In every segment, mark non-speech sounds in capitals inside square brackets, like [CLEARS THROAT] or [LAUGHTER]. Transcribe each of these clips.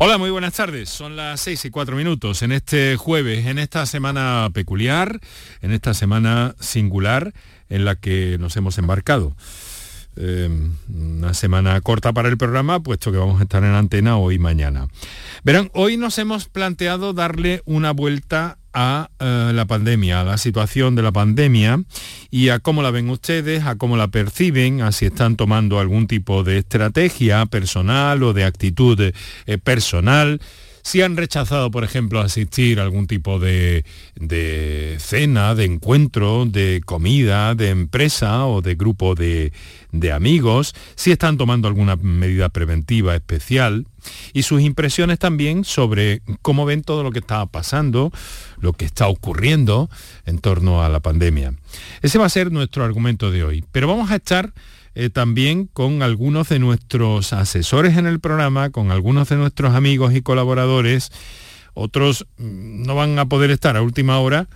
Hola, muy buenas tardes. Son las seis y cuatro minutos en este jueves, en esta semana peculiar, en esta semana singular en la que nos hemos embarcado. Eh, una semana corta para el programa, puesto que vamos a estar en antena hoy y mañana. Verán, hoy nos hemos planteado darle una vuelta a eh, la pandemia, a la situación de la pandemia y a cómo la ven ustedes, a cómo la perciben, a si están tomando algún tipo de estrategia personal o de actitud eh, personal si han rechazado, por ejemplo, asistir a algún tipo de, cena, de encuentro, de comida, de empresa o de grupo de, de amigos, si están tomando alguna medida preventiva especial y sus impresiones también sobre cómo ven todo lo que está pasando, lo que está ocurriendo en torno a la pandemia. Ese va a ser nuestro argumento de hoy. Pero vamos a estar eh, también con algunos de nuestros asesores en el programa, con algunos de nuestros amigos y colaboradores. Otros mm, no van a poder estar a última hora,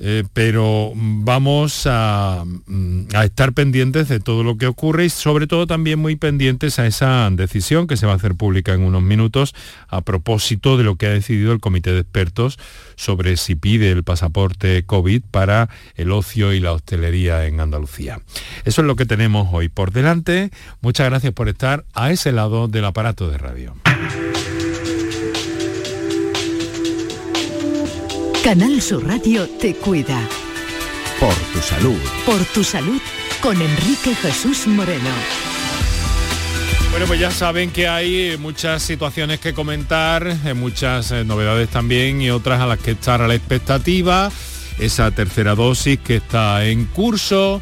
eh, pero vamos mm, a, estar pendientes de todo lo que ocurre y sobre todo también muy pendientes a esa decisión que se va a hacer pública en unos minutos a propósito de lo que ha decidido el comité de expertos sobre si pide el pasaporte COVID para el ocio y la hostelería en Andalucía. Eso es lo que tenemos hoy por delante. Muchas gracias por estar a ese lado del aparato de radio. Canal Sur Radio te cuida. Por tu salud. Por tu salud con Enrique Jesús Moreno. Bueno, pues ya saben que hay muchas situaciones que comentar, eh, muchas eh, novedades también y otras a las que estar a la expectativa. Esa tercera dosis que está en curso.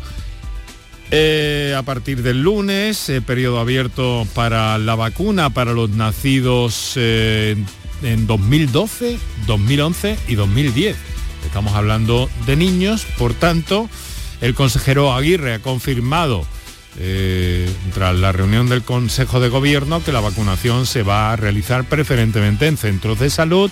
Eh, a partir del lunes, periodo abierto para la vacuna para los nacidos en 2012, 2011 y 2010. Estamos hablando de niños, por tanto, el consejero Aguirre ha confirmado eh, tras la reunión del Consejo de Gobierno que la vacunación se va a realizar preferentemente en centros de salud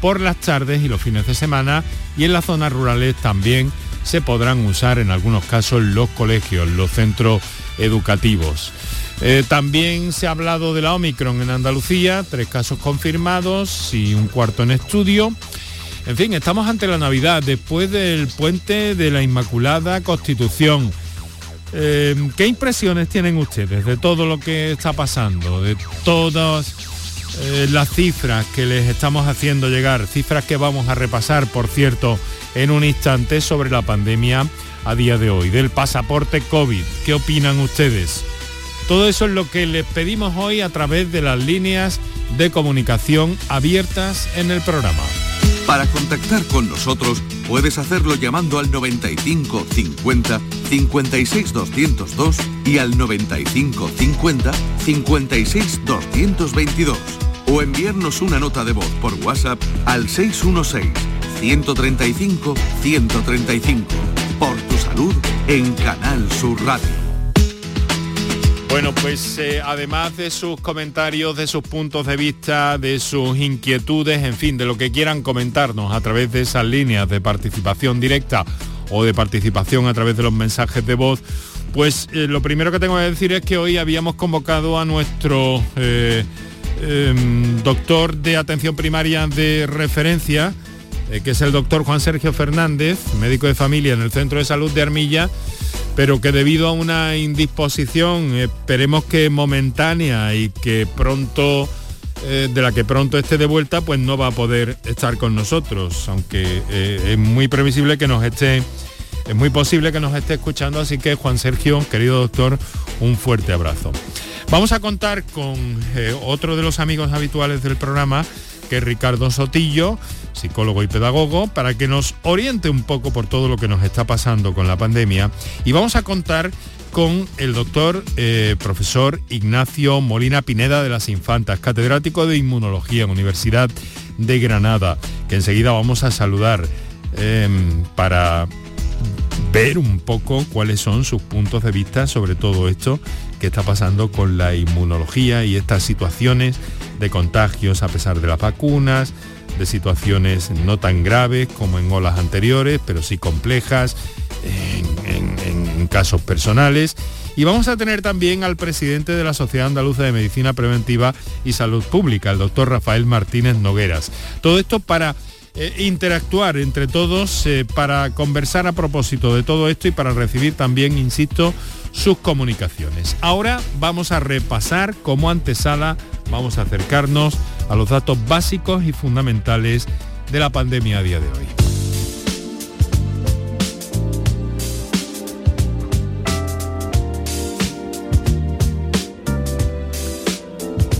por las tardes y los fines de semana y en las zonas rurales también se podrán usar en algunos casos los colegios, los centros educativos. Eh, también se ha hablado de la Omicron en Andalucía, tres casos confirmados y un cuarto en estudio. En fin, estamos ante la Navidad, después del puente de la Inmaculada Constitución. Eh, ¿Qué impresiones tienen ustedes de todo lo que está pasando, de todas eh, las cifras que les estamos haciendo llegar, cifras que vamos a repasar, por cierto, en un instante sobre la pandemia a día de hoy, del pasaporte COVID? ¿Qué opinan ustedes? Todo eso es lo que les pedimos hoy a través de las líneas de comunicación abiertas en el programa. Para contactar con nosotros puedes hacerlo llamando al 95 50 56 202 y al 95 50 56 222 o enviarnos una nota de voz por WhatsApp al 616 135 135 por tu salud en Canal Sur Radio. Bueno, pues eh, además de sus comentarios, de sus puntos de vista, de sus inquietudes, en fin, de lo que quieran comentarnos a través de esas líneas de participación directa o de participación a través de los mensajes de voz, pues eh, lo primero que tengo que decir es que hoy habíamos convocado a nuestro eh, em, doctor de atención primaria de referencia, que es el doctor Juan Sergio Fernández, médico de familia en el Centro de Salud de Armilla, pero que debido a una indisposición, esperemos que momentánea y que pronto, eh, de la que pronto esté de vuelta, pues no va a poder estar con nosotros, aunque eh, es muy previsible que nos esté, es muy posible que nos esté escuchando, así que Juan Sergio, querido doctor, un fuerte abrazo. Vamos a contar con eh, otro de los amigos habituales del programa, que es Ricardo Sotillo, psicólogo y pedagogo, para que nos oriente un poco por todo lo que nos está pasando con la pandemia. Y vamos a contar con el doctor eh, profesor Ignacio Molina Pineda de las Infantas, catedrático de Inmunología en Universidad de Granada, que enseguida vamos a saludar em, para ver un poco cuáles son sus puntos de vista sobre todo esto que está pasando con la inmunología y estas situaciones de contagios a pesar de las vacunas, de situaciones no tan graves como en olas anteriores, pero sí complejas, en, casos personales. Y vamos a tener también al presidente de la Sociedad Andaluza de Medicina Preventiva y Salud Pública, el doctor Rafael Martínez Nogueras. Todo esto para eh, interactuar entre todos, eh, para conversar a propósito de todo esto y para recibir también, insisto, sus comunicaciones. Ahora vamos a repasar como antesala, vamos a acercarnos a los datos básicos y fundamentales de la pandemia a día de hoy.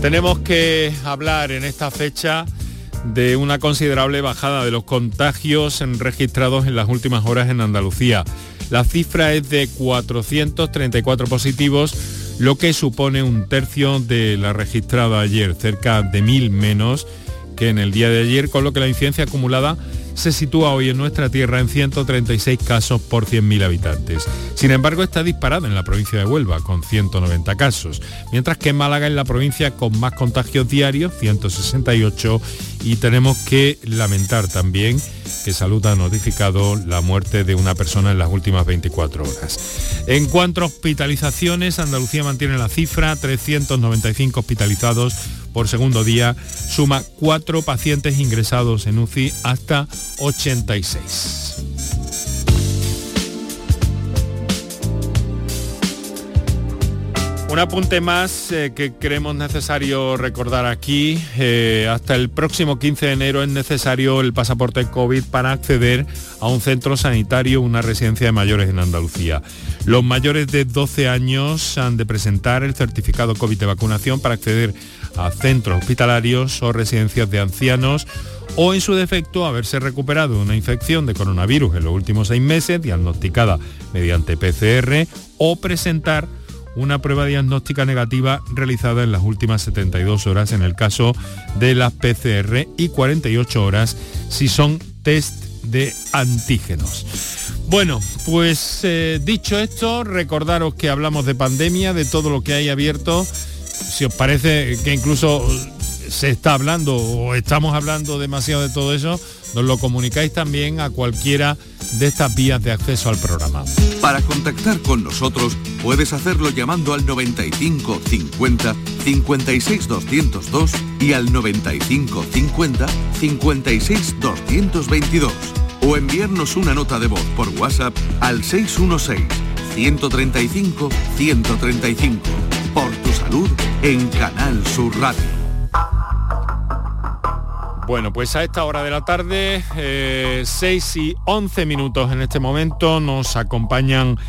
Tenemos que hablar en esta fecha de una considerable bajada de los contagios registrados en las últimas horas en Andalucía. La cifra es de 434 positivos, lo que supone un tercio de la registrada ayer, cerca de mil menos que en el día de ayer, con lo que la incidencia acumulada se sitúa hoy en nuestra tierra en 136 casos por 100.000 habitantes. Sin embargo, está disparada en la provincia de Huelva, con 190 casos, mientras que Málaga es la provincia con más contagios diarios, 168, y tenemos que lamentar también que Salud ha notificado la muerte de una persona en las últimas 24 horas. En cuanto a hospitalizaciones, Andalucía mantiene la cifra, 395 hospitalizados por segundo día, suma cuatro pacientes ingresados en UCI hasta 86. Un apunte más eh, que creemos necesario recordar aquí. Eh, hasta el próximo 15 de enero es necesario el pasaporte COVID para acceder a un centro sanitario, una residencia de mayores en Andalucía. Los mayores de 12 años han de presentar el certificado COVID de vacunación para acceder a centros hospitalarios o residencias de ancianos o en su defecto haberse recuperado una infección de coronavirus en los últimos seis meses diagnosticada mediante PCR o presentar una prueba diagnóstica negativa realizada en las últimas 72 horas en el caso de las PCR y 48 horas si son test de antígenos. Bueno, pues eh, dicho esto, recordaros que hablamos de pandemia, de todo lo que hay abierto. Si os parece que incluso se está hablando o estamos hablando demasiado de todo eso, nos lo comunicáis también a cualquiera de estas vías de acceso al programa. Para contactar con nosotros puedes hacerlo llamando al 95 50 56 202 y al 95 50 56 222 o enviarnos una nota de voz por WhatsApp al 616 135 135 por tu en Canal Sur Radio. Bueno, pues a esta hora de la tarde, 6 eh, y 11 minutos en este momento, nos acompañan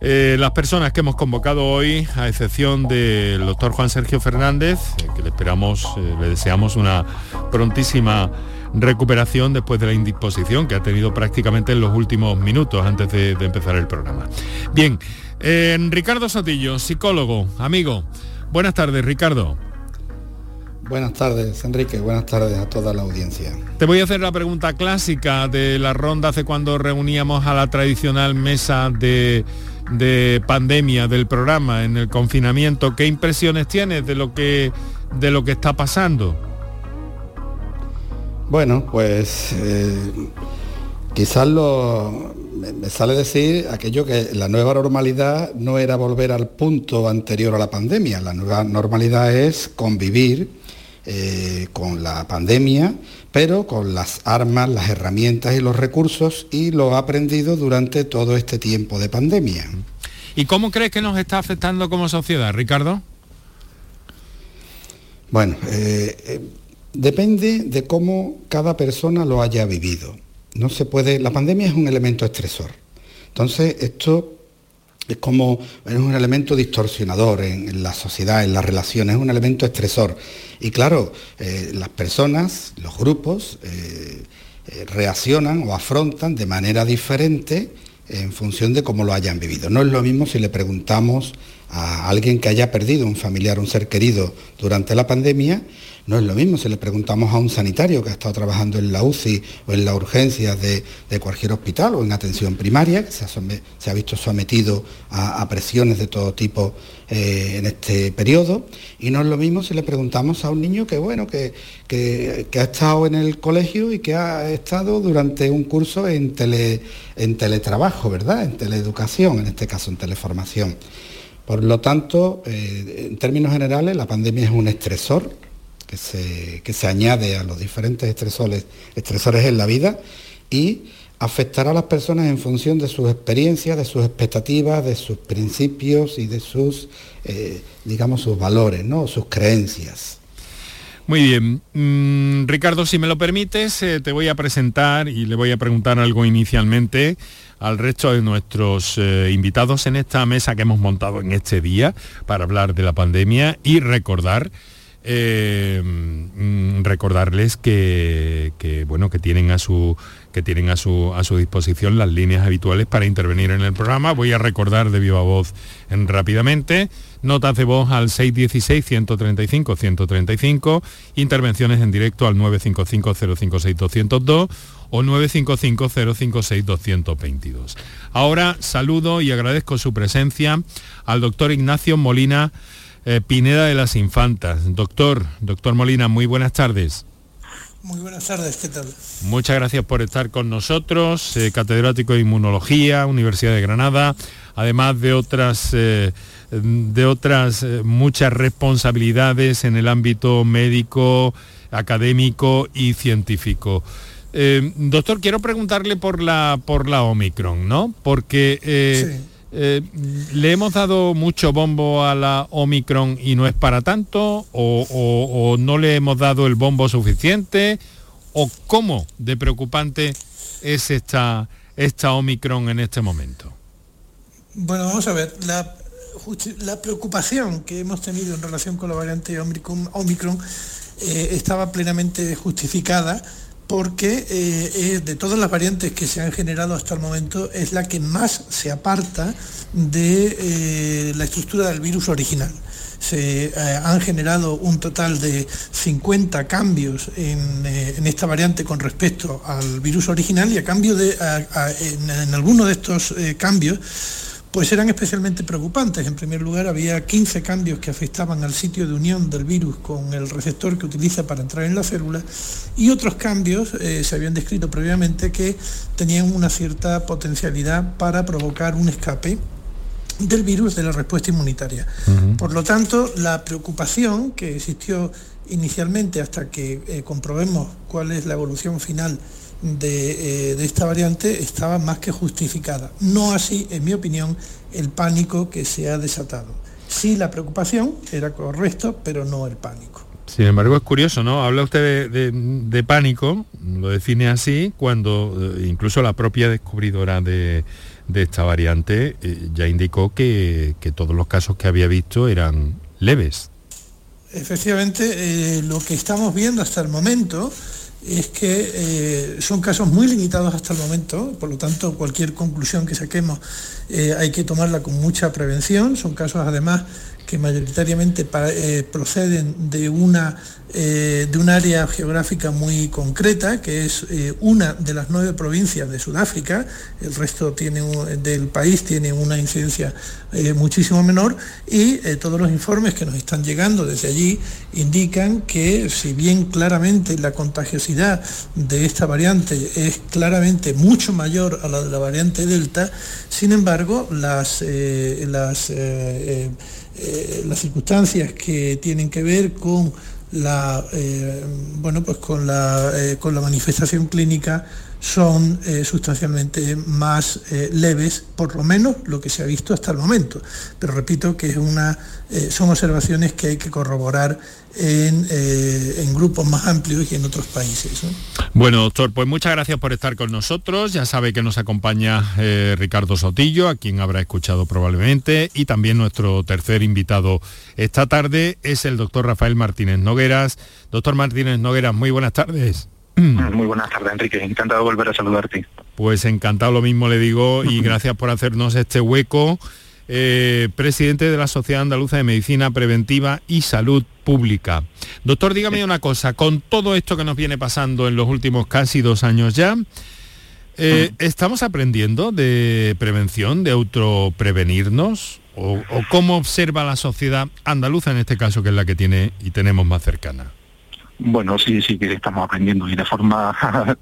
eh, las personas que hemos convocado hoy, a excepción del doctor Juan Sergio Fernández, eh, que le esperamos, le deseamos una prontísima recuperación después de la indisposición que ha tenido prácticamente en los últimos minutos antes de, de empezar el programa. Bien, Ricardo Sotillo, psicólogo, amigo. Buenas tardes, Ricardo. Buenas tardes, Enrique. Buenas tardes a toda la audiencia. Te voy a hacer la pregunta clásica de la ronda hace cuando reuníamos a la tradicional mesa de, pandemia del programa en el confinamiento. ¿Qué impresiones tienes de lo que, de lo que está pasando? Bueno, pues eh, quizás lo, me sale decir aquello que la nueva normalidad no era volver al punto anterior a la pandemia. La nueva normalidad es convivir eh, con la pandemia, pero con las armas, las herramientas y los recursos y lo ha aprendido durante todo este tiempo de pandemia. ¿Y cómo crees que nos está afectando como sociedad, Ricardo? Bueno, eh, eh, depende de cómo cada persona lo haya vivido. No se puede, la pandemia es un elemento estresor. Entonces, esto es como es un elemento distorsionador en, la sociedad, en las relaciones, es un elemento estresor. Y claro, eh, las personas, los grupos, eh, eh, reaccionan o afrontan de manera diferente en función de cómo lo hayan vivido. No es lo mismo si le preguntamos a alguien que haya perdido un familiar, un ser querido durante la pandemia, no es lo mismo si le preguntamos a un sanitario que ha estado trabajando en la UCI o en la urgencia de, cualquier hospital o en atención primaria, que se ha, visto sometido a, presiones de todo tipo eh, en este periodo, y no es lo mismo si le preguntamos a un niño que, bueno, que, ha estado en el colegio y que ha estado durante un curso en, en teletrabajo, ¿verdad? En teleeducación, en este caso en teleformación. Por lo tanto, eh, en términos generales, la pandemia es un estresor que se, se añade a los diferentes estresores, estresores en la vida y afectará a las personas en función de sus experiencias, de sus expectativas, de sus principios y de sus, eh, digamos, sus valores, ¿no? sus creencias. Muy bien. Mm, Ricardo, si me lo permites, eh, te voy a presentar y le voy a preguntar algo inicialmente al resto de nuestros eh, invitados en esta mesa que hemos montado en este día para hablar de la pandemia y recordar eh, mm, recordarles que, bueno que tienen a su que tienen a su, a su disposición las líneas habituales para intervenir en el programa. Voy a recordar de viva voz en, rápidamente. Notas de voz al 616-135-135, intervenciones en directo al 955-056-202 o 955-056-222. Ahora saludo y agradezco su presencia al doctor Ignacio Molina eh, Pineda de las Infantas. Doctor, doctor Molina, muy buenas tardes. Muy buenas tardes, ¿qué tal? Muchas gracias por estar con nosotros, eh, catedrático de Inmunología, Universidad de Granada, además de otras, eh, de otras muchas responsabilidades en el ámbito médico, académico y científico. doctor, quiero preguntarle por la, por la Omicron, ¿no? Porque eh, ¿Le hemos dado mucho bombo a la Omicron y no es para tanto? ¿O, no le hemos dado el bombo suficiente? ¿O cómo de preocupante es esta, esta Omicron en este momento? Bueno, vamos a ver. La, preocupación que hemos tenido en relación con la variante Omicron, eh, estaba plenamente justificada porque eh, de todas las variantes que se han generado hasta el momento es la que más se aparta de eh, la estructura del virus original. Se eh, han generado un total de 50 cambios en, esta variante con respecto al virus original y a cambio de, en, en alguno de estos cambios pues eran especialmente preocupantes. En primer lugar, había 15 cambios que afectaban al sitio de unión del virus con el receptor que utiliza para entrar en la célula y otros cambios eh, se habían descrito previamente que tenían una cierta potencialidad para provocar un escape del virus de la respuesta inmunitaria. Por lo tanto, la preocupación que existió inicialmente hasta que eh, comprobemos cuál es la evolución final eh, de, esta variante estaba más que justificada. No así, en mi opinión, el pánico que se ha desatado. Sí, la preocupación era correcto, pero no el pánico. Sin embargo, es curioso, ¿no? Habla usted de, pánico, lo define así, cuando eh, incluso la propia descubridora de, esta variante eh, ya indicó que, todos los casos que había visto eran leves. Efectivamente, lo que estamos viendo hasta el momento es que eh, son casos muy limitados hasta el momento, por lo tanto cualquier conclusión que saquemos eh, hay que tomarla con mucha prevención, son casos además que mayoritariamente eh, proceden de una eh, de un área geográfica muy concreta, que es eh, una de las nueve provincias de Sudáfrica, el resto tiene del país tiene una incidencia muchísimo menor. Y todos los informes que nos están llegando desde allí indican que si bien claramente la contagiosidad de esta variante es claramente mucho mayor a la de la variante Delta, sin embargo las, las, las circunstancias que tienen que ver con la, eh, bueno, pues con la, eh, con la manifestación clínica son eh, sustancialmente más leves, por lo menos lo que se ha visto hasta el momento. Pero repito que es una, son observaciones que hay que corroborar en, en, grupos más amplios y en otros países. Bueno, doctor, pues muchas gracias por estar con nosotros. Ya sabe que nos acompaña Ricardo Sotillo, a quien habrá escuchado probablemente, y también nuestro tercer invitado esta tarde es el doctor Rafael Martínez Nogueras. Doctor Martínez Nogueras, muy buenas tardes. [CLEARS THROAT] Muy buenas tardes, Enrique. Encantado de volver a saludarte. Pues encantado lo mismo le digo y [CLEARS THROAT] gracias por hacernos este hueco eh, presidente de la Sociedad Andaluza de Medicina Preventiva y Salud Pública. Doctor, dígame una cosa, con todo esto que nos viene pasando en los últimos casi dos años ya, eh, ¿estamos aprendiendo de prevención, de autoprevenirnos? O, ¿O cómo observa la sociedad andaluza en este caso, que es la que tiene y tenemos más cercana? Bueno, sí, sí que estamos aprendiendo y de forma [LAUGHS]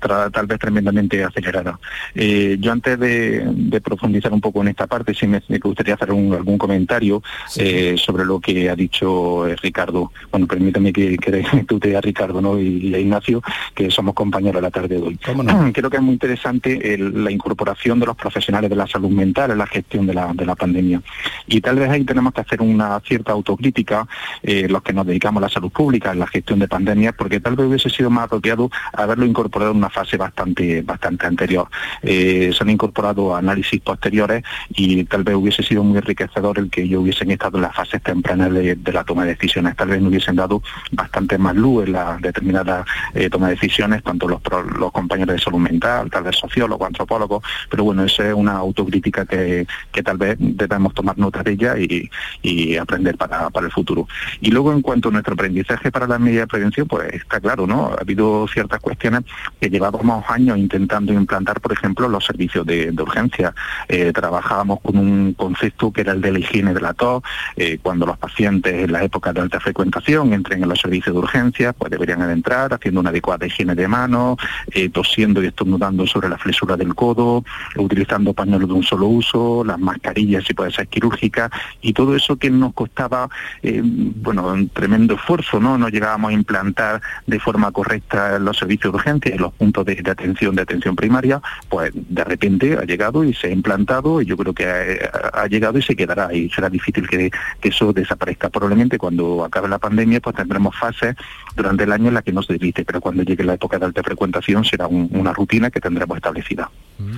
tal vez tremendamente acelerada. Eh, yo antes de, profundizar un poco en esta parte, sí me, gustaría hacer algún comentario eh, sobre lo que ha dicho eh, Ricardo. Bueno, permítame que, que tú [LAUGHS] a Ricardo ¿no? y, a Ignacio, que somos compañeros la tarde de hoy. [CLEARS THROAT] Creo que es muy interesante la incorporación de los profesionales de la salud mental en la gestión de la, de la pandemia. Y tal vez ahí tenemos que hacer una cierta autocrítica, los que nos dedicamos a la salud pública, en la gestión de pandemia, porque tal vez hubiese sido más apropiado haberlo incorporado en una fase bastante, bastante anterior. Eh, se han incorporado análisis posteriores y tal vez hubiese sido muy enriquecedor el que ellos hubiesen estado en las fases tempranas de, la toma de decisiones. Tal vez no hubiesen dado bastante más luz en la determinada eh, toma de decisiones, tanto los, los compañeros de salud mental, tal vez sociólogos, antropólogos, pero bueno, esa es una autocrítica que, que tal vez debemos tomar nota de ella y, y aprender para, para el futuro. Y luego en cuanto a nuestro aprendizaje para las medidas prevención, pues está claro, ¿no? Ha habido ciertas cuestiones que llevábamos años intentando implantar, por ejemplo, los servicios de, urgencia. Eh, trabajábamos con un concepto que era el de la higiene de la tos, eh, cuando los pacientes en la época de alta frecuentación entren en los servicios de urgencia, pues deberían entrar haciendo una adecuada higiene de manos, eh, tosiendo y estornudando sobre la flesura del codo, utilizando pañuelos de un solo uso, las mascarillas si puede ser quirúrgicas, y todo eso que nos costaba, bueno, un tremendo esfuerzo, ¿no? No llegábamos a implantar de forma correcta los servicios de urgencia los puntos de, atención de atención primaria, pues de repente ha llegado y se ha implantado y yo creo que ha, llegado y se quedará y será difícil que, eso desaparezca. Probablemente cuando acabe la pandemia pues tendremos fases durante el año en las que no se pero cuando llegue la época de alta frecuentación será una rutina que tendremos establecida. Mm.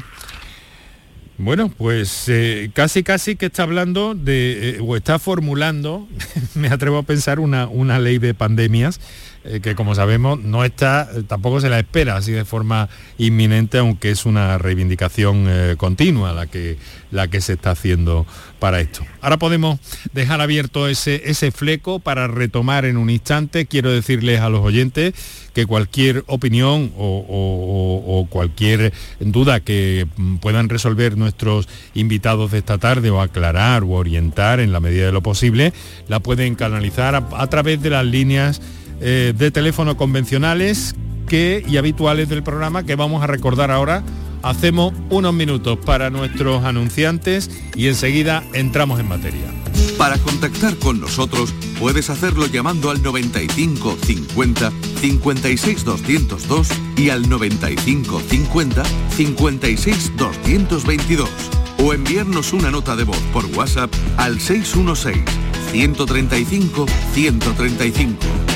Bueno, pues eh, casi casi que está hablando de, eh, o está formulando, [LAUGHS] me atrevo a pensar, una, una ley de pandemias eh, que como sabemos no está, tampoco se la espera así de forma inminente, aunque es una reivindicación continua la que, la que se está haciendo para esto. Ahora podemos dejar abierto ese, ese fleco para retomar en un instante. Quiero decirles a los oyentes que cualquier opinión o, cualquier duda que puedan resolver nuestros invitados de esta tarde o aclarar o orientar en la medida de lo posible, la pueden canalizar a, través de las líneas eh, de teléfono convencionales que, y habituales del programa que vamos a recordar ahora Hacemos unos minutos para nuestros anunciantes y enseguida entramos en materia. Para contactar con nosotros puedes hacerlo llamando al 95 50 56 202 y al 95 50 56 222 o enviarnos una nota de voz por WhatsApp al 616 135 135.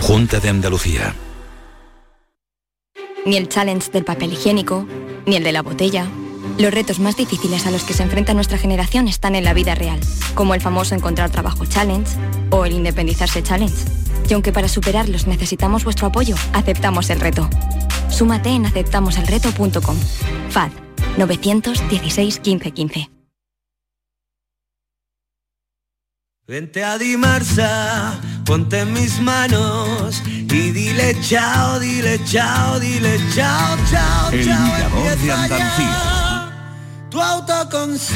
Junta de Andalucía. Ni el challenge del papel higiénico, ni el de la botella. Los retos más difíciles a los que se enfrenta nuestra generación están en la vida real, como el famoso encontrar trabajo challenge o el independizarse challenge. Y aunque para superarlos necesitamos vuestro apoyo, aceptamos el reto. Súmate en aceptamoselreto.com. FAD 916 1515. Vente a Dimarsa, ponte en mis manos y dile chao, dile chao, dile chao, chao, El chao. de Andalucía. Tu autoconsumo,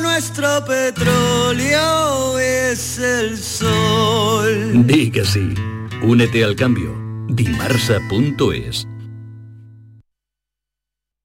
nuestro petróleo es el sol. Di que sí. Únete al cambio. Dimarsa.es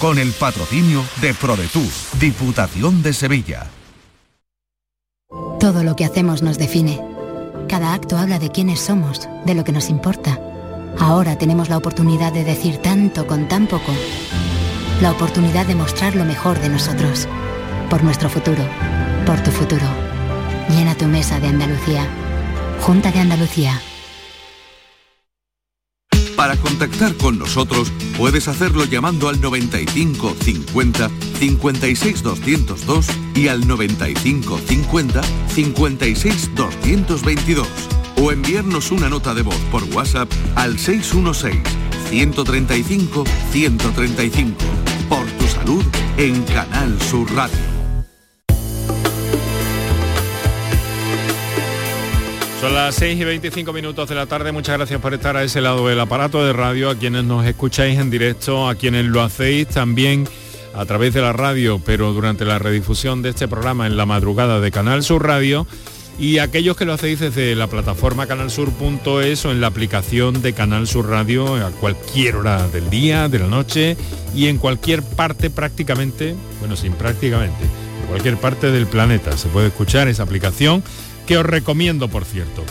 Con el patrocinio de ProDetour, Diputación de Sevilla. Todo lo que hacemos nos define. Cada acto habla de quiénes somos, de lo que nos importa. Ahora tenemos la oportunidad de decir tanto con tan poco. La oportunidad de mostrar lo mejor de nosotros. Por nuestro futuro. Por tu futuro. Llena tu mesa de Andalucía. Junta de Andalucía. Para contactar con nosotros puedes hacerlo llamando al 95 50 56 202 y al 95 50 56 222 o enviarnos una nota de voz por WhatsApp al 616 135 135. Por tu salud en Canal Sur Radio. Son las 6 y 25 minutos de la tarde. Muchas gracias por estar a ese lado del aparato de radio, a quienes nos escucháis en directo, a quienes lo hacéis también a través de la radio, pero durante la redifusión de este programa en la madrugada de Canal Sur Radio y aquellos que lo hacéis desde la plataforma canalsur.es o en la aplicación de Canal Sur Radio a cualquier hora del día, de la noche y en cualquier parte prácticamente, bueno, sin prácticamente, en cualquier parte del planeta. Se puede escuchar esa aplicación que os recomiendo, por cierto.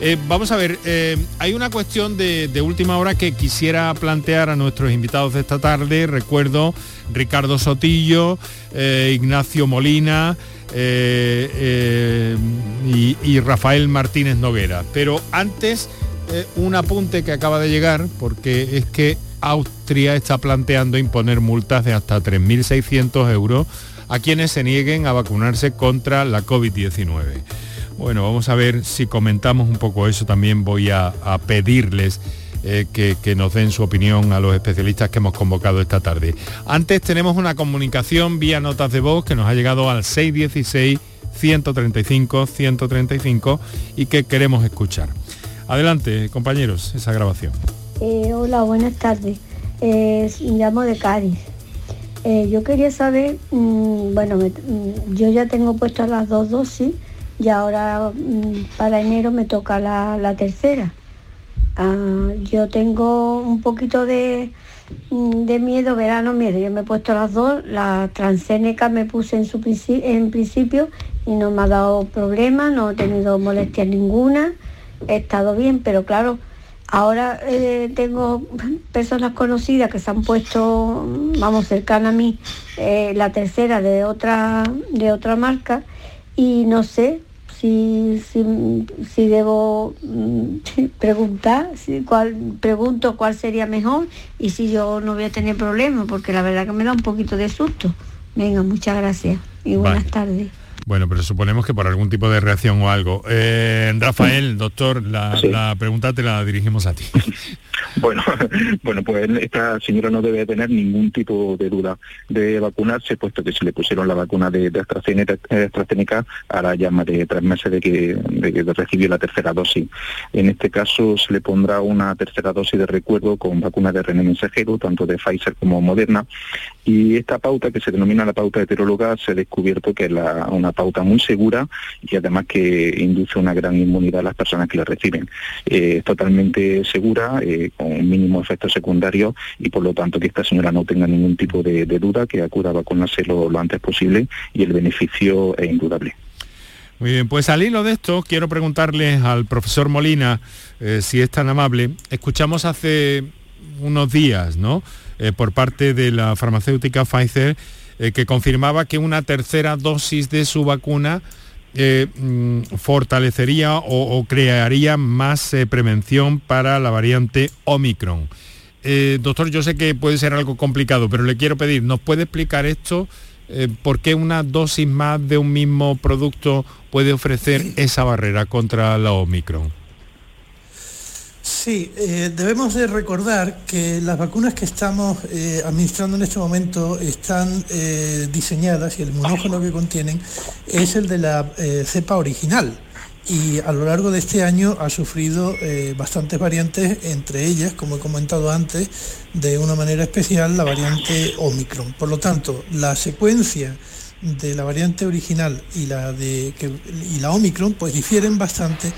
Eh, vamos a ver, eh, hay una cuestión de, última hora que quisiera plantear a nuestros invitados de esta tarde. Recuerdo Ricardo Sotillo, eh, Ignacio Molina y, y, Rafael Martínez Noguera. Pero antes, un apunte que acaba de llegar, porque es que Austria está planteando imponer multas de hasta 3.600 euros a quienes se nieguen a vacunarse contra la COVID-19. Bueno, vamos a ver si comentamos un poco eso. También voy a, pedirles eh, que, nos den su opinión a los especialistas que hemos convocado esta tarde. Antes tenemos una comunicación vía notas de voz que nos ha llegado al 616 135 135 y que queremos escuchar. Adelante, compañeros, esa grabación. Eh, hola, buenas tardes. Eh, llamo de Cádiz. Eh, yo quería saber, mmm, bueno, me, yo ya tengo puestas las dos dosis y ahora mm, para enero me toca la, la tercera. Ah, yo tengo un poquito de, mm, de, miedo, verano miedo. Yo me he puesto las dos, la transcénica me puse en, su en principio y no me ha dado problema, no he tenido molestias ninguna, he estado bien, pero claro, ahora eh, tengo personas conocidas que se han puesto, vamos, cercana a mí, eh, la tercera de otra, de otra marca y no sé, si, si, si debo mm, preguntar, si, cuál, pregunto cuál sería mejor y si yo no voy a tener problemas, porque la verdad que me da un poquito de susto. Venga, muchas gracias y buenas vale. tardes. Bueno, pero suponemos que por algún tipo de reacción o algo. Eh, Rafael, doctor, la, sí. la, pregunta te la dirigimos a ti. [LAUGHS] Bueno, [LAUGHS] bueno, pues esta señora no debe tener ningún tipo de duda de vacunarse, puesto que se le pusieron la vacuna de, de AstraZeneca, AstraZeneca hará ya más de tres meses de que, de que recibió la tercera dosis. En este caso se le pondrá una tercera dosis de recuerdo con vacuna de RNA mensajero, tanto de Pfizer como Moderna, y esta pauta, que se denomina la pauta heteróloga, se ha descubierto que es una pauta muy segura y además que induce una gran inmunidad a las personas que la reciben. es totalmente segura, con un mínimo efecto secundario y por lo tanto que esta señora no tenga ningún tipo de, duda, que acuda a vacunarse lo, antes posible y el beneficio es indudable. Muy bien, pues al hilo de esto quiero preguntarle al profesor Molina, eh, si es tan amable. Escuchamos hace unos días, ¿no? Eh, por parte de la farmacéutica Pfizer, eh, que confirmaba que una tercera dosis de su vacuna mm, fortalecería o, crearía más prevención para la variante Omicron. doctor, yo sé que puede ser algo complicado, pero le quiero pedir, ¿nos puede explicar esto? Eh, ¿por qué una dosis más de un mismo producto puede ofrecer esa barrera contra la Omicron? Sí, eh, debemos de recordar que las vacunas que estamos eh, administrando en este momento están diseñadas y el monógeno que contienen es el de la cepa original, y a lo largo de este año ha sufrido eh, bastantes variantes, entre ellas, como he comentado antes, de una manera especial la variante Omicron. Por lo tanto, la secuencia de la variante original y la, de, y la Omicron pues difieren bastante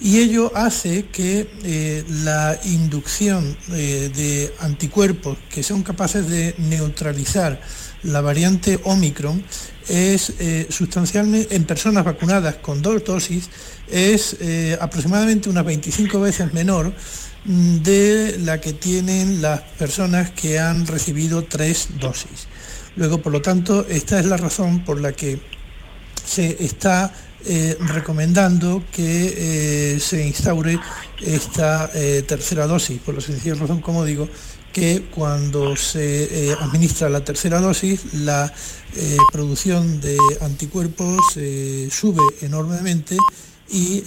y ello hace que eh, la inducción eh, de anticuerpos que son capaces de neutralizar la variante Omicron es eh, sustancialmente, en personas vacunadas con dos dosis, es aproximadamente unas 25 veces menor mm, de la que tienen las personas que han recibido tres dosis. Luego, por lo tanto, esta es la razón por la que se está eh, recomendando que se instaure esta tercera dosis, por la sencilla razón, como digo, que cuando se eh, administra la tercera dosis, la eh, producción de anticuerpos eh, sube enormemente y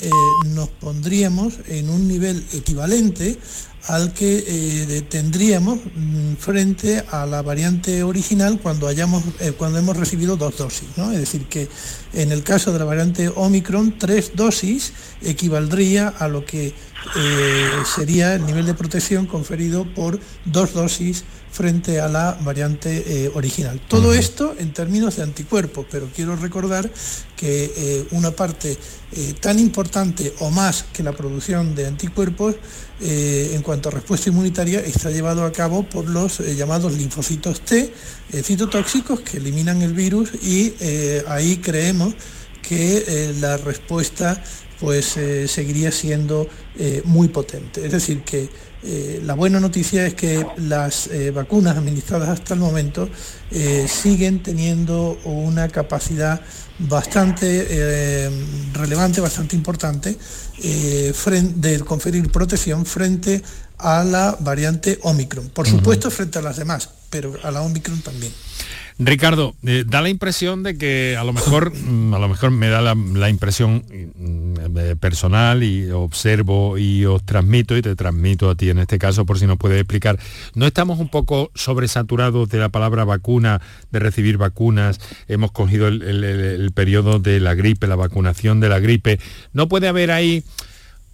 nos pondríamos en un nivel equivalente al que eh, tendríamos mm, frente a la variante original cuando, hayamos, eh, cuando hemos recibido dos dosis. Es decir, que en el caso de la variante Omicron, tres dosis equivaldría a lo que eh, sería el nivel de protección conferido por dos dosis frente a la variante original. Todo esto en términos de anticuerpos, pero quiero recordar que una parte tan importante o más que la producción de anticuerpos eh, en cuanto a respuesta inmunitaria está llevado a cabo por los eh, llamados linfocitos T, eh, citotóxicos que eliminan el virus y ahí creemos que la respuesta pues seguiría siendo muy potente. Es decir, que la buena noticia es que las vacunas administradas hasta el momento siguen teniendo una capacidad bastante eh, relevante, bastante importante, eh, de conferir protección frente a la variante Omicron. Por supuesto, frente a las demás, pero a la Omicron también. Ricardo, eh, da la impresión de que a lo mejor, [LAUGHS] mm, a lo mejor me da la, impresión mm, eh, personal y observo y os transmito y te transmito a ti en este caso por si nos puedes explicar, ¿no estamos un poco sobresaturados de la palabra vacuna, de recibir vacunas? Hemos cogido el, el periodo de la gripe, la vacunación de la gripe. ¿No puede haber ahí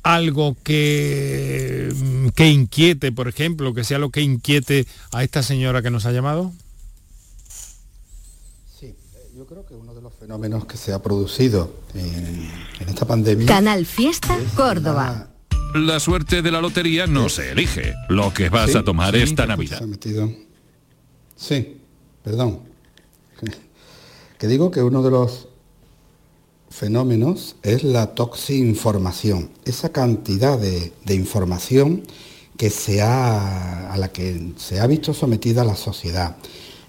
algo que, mm, que inquiete, por ejemplo, que sea lo que inquiete a esta señora que nos ha llamado? creo que uno de los fenómenos que se ha producido en, esta pandemia... Canal Fiesta Córdoba. La suerte de la lotería no se elige. Lo que vas a tomar esta Navidad. Sí, perdón. [LAUGHS] Que digo que uno de los fenómenos es la toxinformación. Esa cantidad de, información que se ha, a la que se ha visto sometida la sociedad.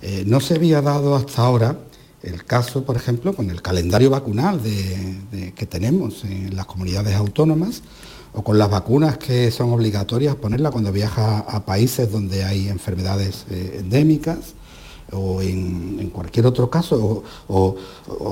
Eh, no se había dado hasta ahora el caso, por ejemplo, con el calendario vacunal que tenemos en las comunidades autónomas o con las vacunas que son obligatorias ponerla cuando viaja a países donde hay enfermedades eh, endémicas o en, cualquier otro caso, o,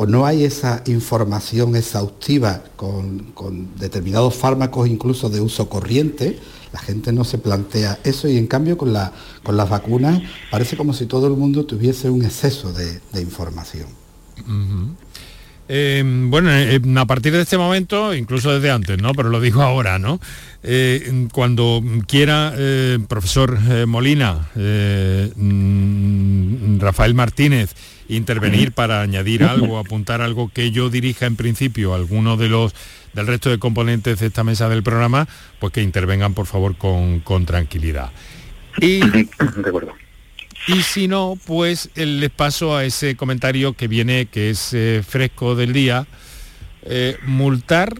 no hay esa información exhaustiva con, con, determinados fármacos incluso de uso corriente, la gente no se plantea eso y en cambio con, la, con las vacunas parece como si todo el mundo tuviese un exceso de, información. Eh, bueno, eh, a partir de este momento, incluso desde antes, ¿no? Pero lo digo ahora, ¿no? Eh, cuando quiera, profesor Molina, mm, Rafael Martínez intervenir para añadir algo, apuntar algo que yo dirija en principio alguno de los del resto de componentes de esta mesa del programa, pues que intervengan por favor con, con tranquilidad. Y, de acuerdo. Y si no, pues eh, les paso a ese comentario que viene, que es eh, fresco del día, eh, multar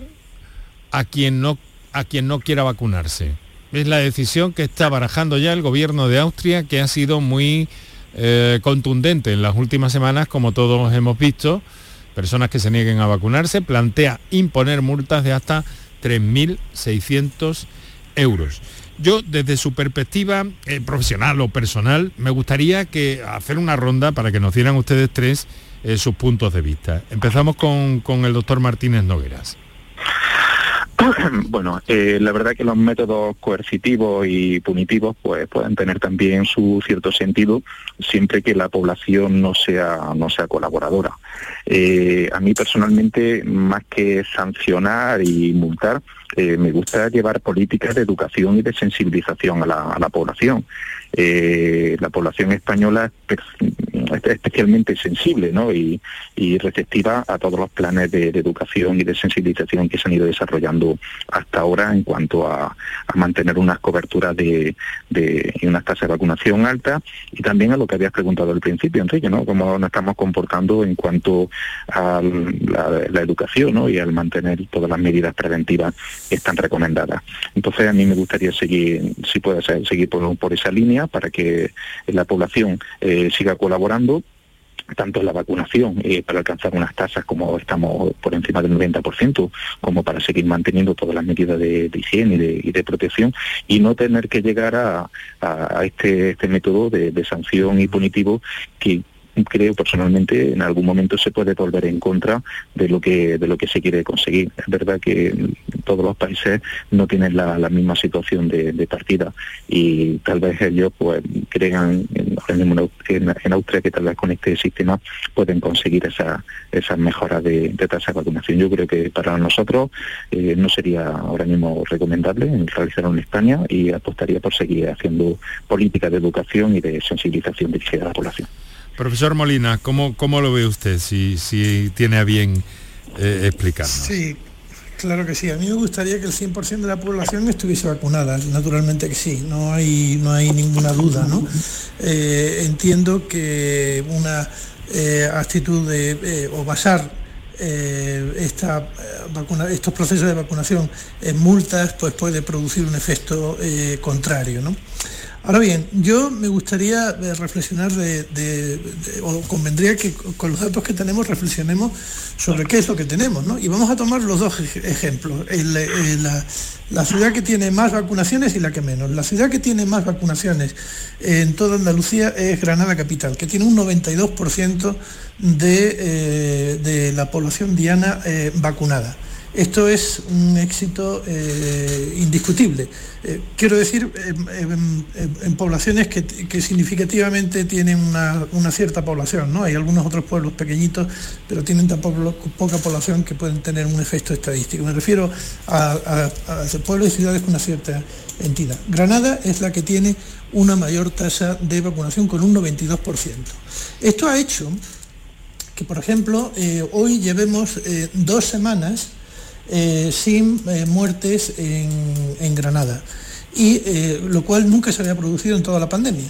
a quien, no, a quien no quiera vacunarse. Es la decisión que está barajando ya el gobierno de Austria, que ha sido muy contundente en las últimas semanas, como todos hemos visto. Personas que se nieguen a vacunarse, plantea imponer multas de hasta 3.600 euros. Yo, desde su perspectiva eh, profesional o personal, me gustaría hacer una ronda para que nos dieran ustedes tres eh, sus puntos de vista. Empezamos con, el doctor Martínez Nogueras. [CLEARS THROAT] Bueno, eh, la verdad que los métodos coercitivos y punitivos pues pueden tener también su cierto sentido siempre que la población no sea no sea colaboradora. A mí personalmente, más que sancionar y multar, eh, me gusta llevar políticas de educación y de sensibilización a la, población. La población española especialmente sensible y, receptiva a todos los planes de, educación y de sensibilización que se han ido desarrollando hasta ahora en cuanto a, mantener unas coberturas de, y unas tasas de vacunación altas y también a lo que habías preguntado al principio, Enrique, ¿no? cómo nos estamos comportando en cuanto a la, educación y al mantener todas las medidas preventivas que están recomendadas. Entonces a mí me gustaría seguir, si puede seguir por esa línea para que la población eh, siga colaborando tanto en la vacunación eh, para alcanzar unas tasas como estamos por encima del 90%, como para seguir manteniendo todas las medidas de, higiene y de, protección y no tener que llegar a, este, este método de, de sanción y punitivo que creo personalmente en algún momento se puede volver en contra de lo que de lo que se quiere conseguir. Es verdad que todos los países no tienen la, misma situación de, partida y tal vez ellos pues crean en, Austria que tal vez con este sistema pueden conseguir esa, esas mejoras de, tasa de vacunación. Yo creo que para nosotros eh, no sería ahora mismo recomendable realizarlo en España y apostaría por seguir haciendo políticas de educación y de sensibilización dirigida a la población. Profesor Molina, ¿cómo, cómo lo ve usted? Si, si tiene a bien eh, explicarnos. Sí, claro que sí. A mí me gustaría que el 100% de la población estuviese vacunada. Naturalmente que sí, no hay, no hay ninguna duda. ¿no? Eh, entiendo que una eh, actitud de, o basar estos procesos de vacunación en multas pues puede producir un efecto contrario. ¿no? Ahora bien, yo me gustaría eh, reflexionar de, o convendría que con los datos que tenemos reflexionemos sobre qué es lo que tenemos, ¿no? Y vamos a tomar los dos ejemplos, la, ciudad que tiene más vacunaciones y la que menos. La ciudad que tiene más vacunaciones en toda Andalucía es Granada Capital, que tiene un 92% eh, de, la población diana eh, vacunada. Esto es un éxito eh, indiscutible. Eh, quiero decir, en, poblaciones que, significativamente tienen una, cierta población, ¿no? Hay algunos otros pueblos pequeñitos, pero tienen tan poca población que pueden tener un efecto estadístico. Me refiero a, pueblos y ciudades con una cierta entidad. Granada es la que tiene una mayor tasa de vacunación con un 92%. Esto ha hecho que, por ejemplo, eh, hoy llevemos dos semanas eh, sin eh, muertes en, Granada, y eh, lo cual nunca se había producido en toda la pandemia.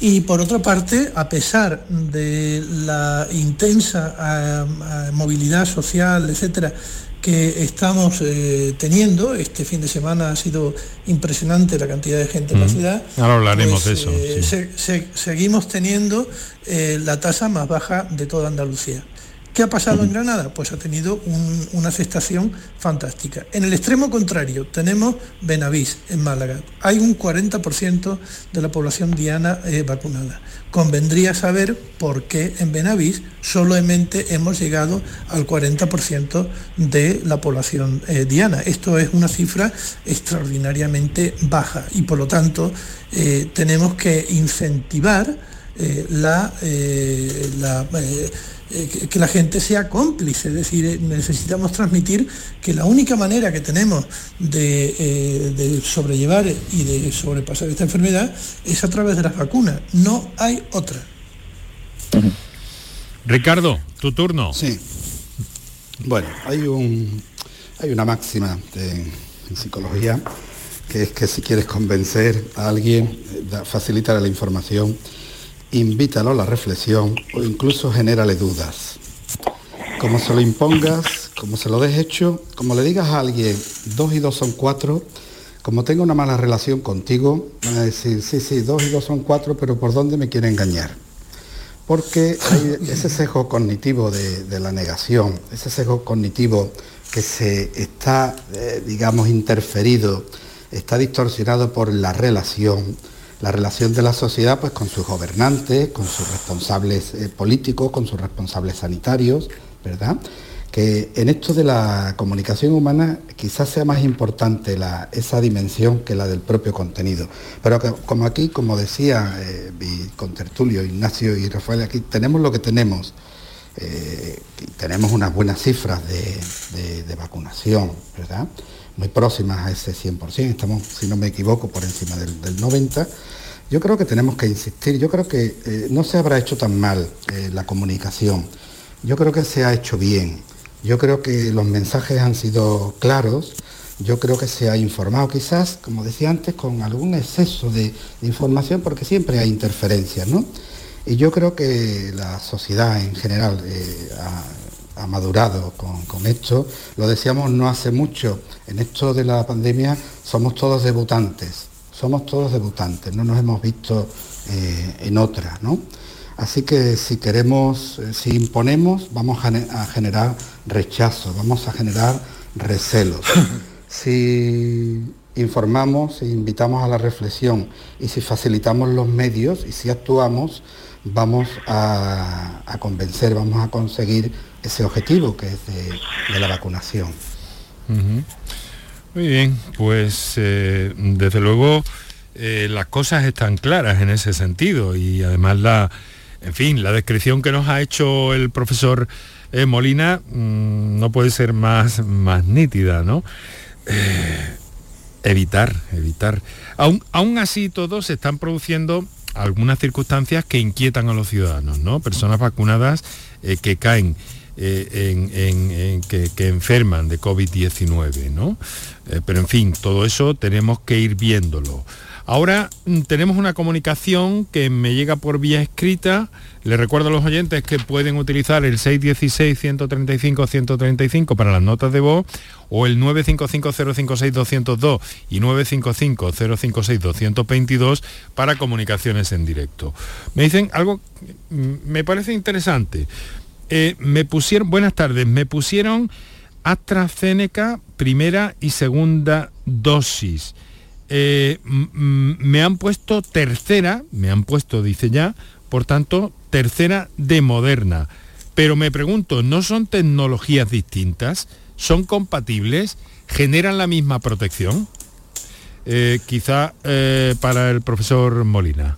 Y por otra parte, a pesar de la intensa movilidad social, etcétera, que estamos teniendo. Este fin de semana ha sido impresionante la cantidad de gente en la ciudad. Ahora hablaremos pues, de eso. seguimos teniendo la tasa más baja de toda Andalucía. ¿Qué ha pasado en Granada? Pues ha tenido una aceptación fantástica. En el extremo contrario, tenemos Benavís, en Málaga. Hay un 40% de la población diana eh, vacunada. Convendría saber por qué en Benavís solamente hemos llegado al 40% de la población eh, diana. Esto es una cifra extraordinariamente baja y por lo tanto eh, tenemos que incentivar la, la eh, que, la gente sea cómplice, es decir, eh, necesitamos transmitir que la única manera que tenemos de, eh, sobrellevar y de sobrepasar esta enfermedad es a través de las vacunas, no hay otra. Ricardo, tu turno. Sí. Bueno, hay un hay una máxima en psicología que es que si quieres convencer a alguien, facilitar la información, invítalo a la reflexión o incluso genérale dudas. Como se lo impongas, como se lo des hecho, como le digas a alguien, dos y dos son cuatro, como tenga una mala relación contigo, van a decir, sí, sí, dos y dos son cuatro, pero ¿por dónde me quiere engañar? Porque hay ese sesgo cognitivo de, la negación, ese sesgo cognitivo que se está, eh, digamos, interferido, está distorsionado por la relación, la relación de la sociedad pues con sus gobernantes, con sus responsables eh, políticos, con sus responsables sanitarios, ¿verdad? Que en esto de la comunicación humana quizás sea más importante esa dimensión que la del propio contenido. Pero como aquí, como decía eh, mi contertulio Ignacio y Rafael, aquí tenemos lo que tenemos. Eh, tenemos unas buenas cifras de, vacunación, ¿verdad? muy próximas a ese 100%, estamos, si no me equivoco, por encima del, 90%. Yo creo que tenemos que insistir, yo creo que eh, no se habrá hecho tan mal eh, la comunicación, yo creo que se ha hecho bien, yo creo que los mensajes han sido claros, yo creo que se ha informado quizás, como decía antes, con algún exceso de, información, porque siempre hay interferencias, ¿no? Y yo creo que la sociedad en general eh, ha, ha madurado con, esto. Lo decíamos no hace mucho, en esto de la pandemia somos todos debutantes, somos todos debutantes, no nos hemos visto eh, en otra, ¿no? Así que si queremos, eh, si imponemos, vamos a, generar rechazo, vamos a generar recelos. [COUGHS] si informamos, si invitamos a la reflexión y si facilitamos los medios y si actuamos, vamos a, convencer, vamos a conseguir ese objetivo que es de, la vacunación. Muy bien, pues eh, desde luego eh, las cosas están claras en ese sentido y además la, en fin, la descripción que nos ha hecho el profesor eh, Molina mm, no puede ser más, más nítida, ¿no? evitar, evitar. Aún, aún así todos se están produciendo algunas circunstancias que inquietan a los ciudadanos, ¿no? Personas vacunadas eh, que caen eh, en, que, enferman de COVID-19, ¿no? Eh, pero en fin, todo eso tenemos que ir viéndolo. Ahora mm, tenemos una comunicación que me llega por vía escrita. Les recuerdo a los oyentes que pueden utilizar el 616-135-135 para las notas de voz o el 955-056-202 y 955-056-222 para comunicaciones en directo. Me dicen algo, mm, me parece interesante. Eh, me pusieron, buenas tardes, me pusieron AstraZeneca primera y segunda dosis. Eh, me han puesto tercera, me han puesto, dice ya, por tanto, tercera de Moderna. Pero me pregunto, ¿no son tecnologías distintas? ¿Son compatibles? ¿Generan la misma protección? Eh, quizá eh, para el profesor Molina.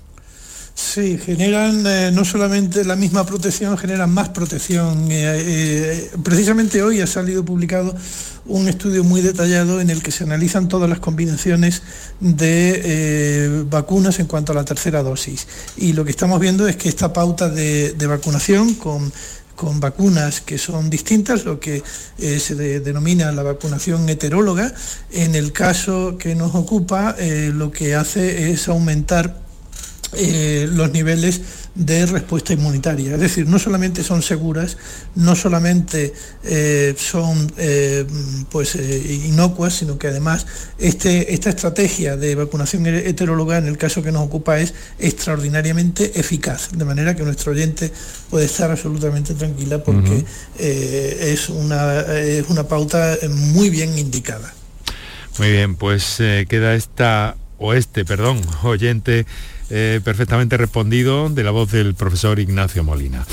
Sí, generan eh, no solamente la misma protección, generan más protección. Eh, eh, precisamente hoy ha salido publicado un estudio muy detallado en el que se analizan todas las combinaciones de vacunas en cuanto a la tercera dosis. Y lo que estamos viendo es que esta pauta de, vacunación con con vacunas que son distintas, lo que se denomina la vacunación heteróloga. En el caso que nos ocupa, lo que hace es aumentar eh, los niveles de respuesta inmunitaria. Es decir, no solamente son seguras, no solamente eh, son eh, pues, inocuas, sino que además este, esta estrategia de vacunación heteróloga en el caso que nos ocupa es extraordinariamente eficaz, de manera que nuestro oyente puede estar absolutamente tranquila porque es, una, es una pauta muy bien indicada. Muy bien, pues queda esta, o este, perdón, oyente eh, perfectamente respondido de la voz del profesor Ignacio Molina.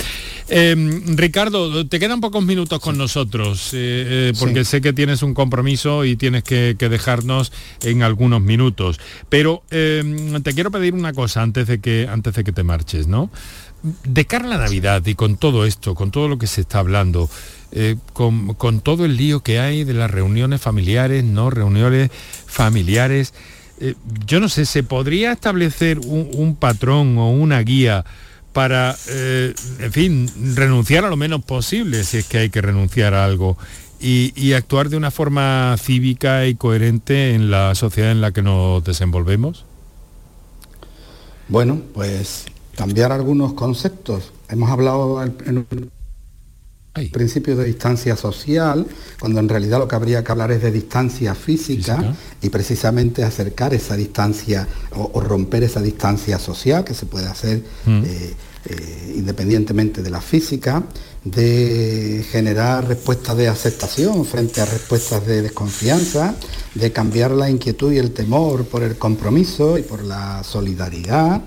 Em, Ricardo, te quedan pocos minutos con nosotros, eh, eh, porque sé que tienes un compromiso y tienes que, dejarnos en algunos minutos. Pero em, te quiero pedir una cosa antes de que, antes de que te marches, ¿no? De cara a la Navidad y con todo esto, con todo lo que se está hablando, con, con todo el lío que hay de las reuniones familiares, no reuniones familiares, eh, yo no sé, ¿se podría establecer un, patrón o una guía para, eh, en fin, renunciar a lo menos posible, si es que hay que renunciar a algo, y, actuar de una forma cívica y coherente en la sociedad en la que nos desenvolvemos? Bueno, pues cambiar algunos conceptos. Hemos hablado en un principio de distancia social, cuando en realidad lo que habría que hablar es de distancia física, y precisamente acercar esa distancia o, romper esa distancia social que se puede hacer Mm. eh, eh, independientemente de la física, de generar respuestas de aceptación frente a respuestas de desconfianza, de cambiar la inquietud y el temor por el compromiso y por la solidaridad.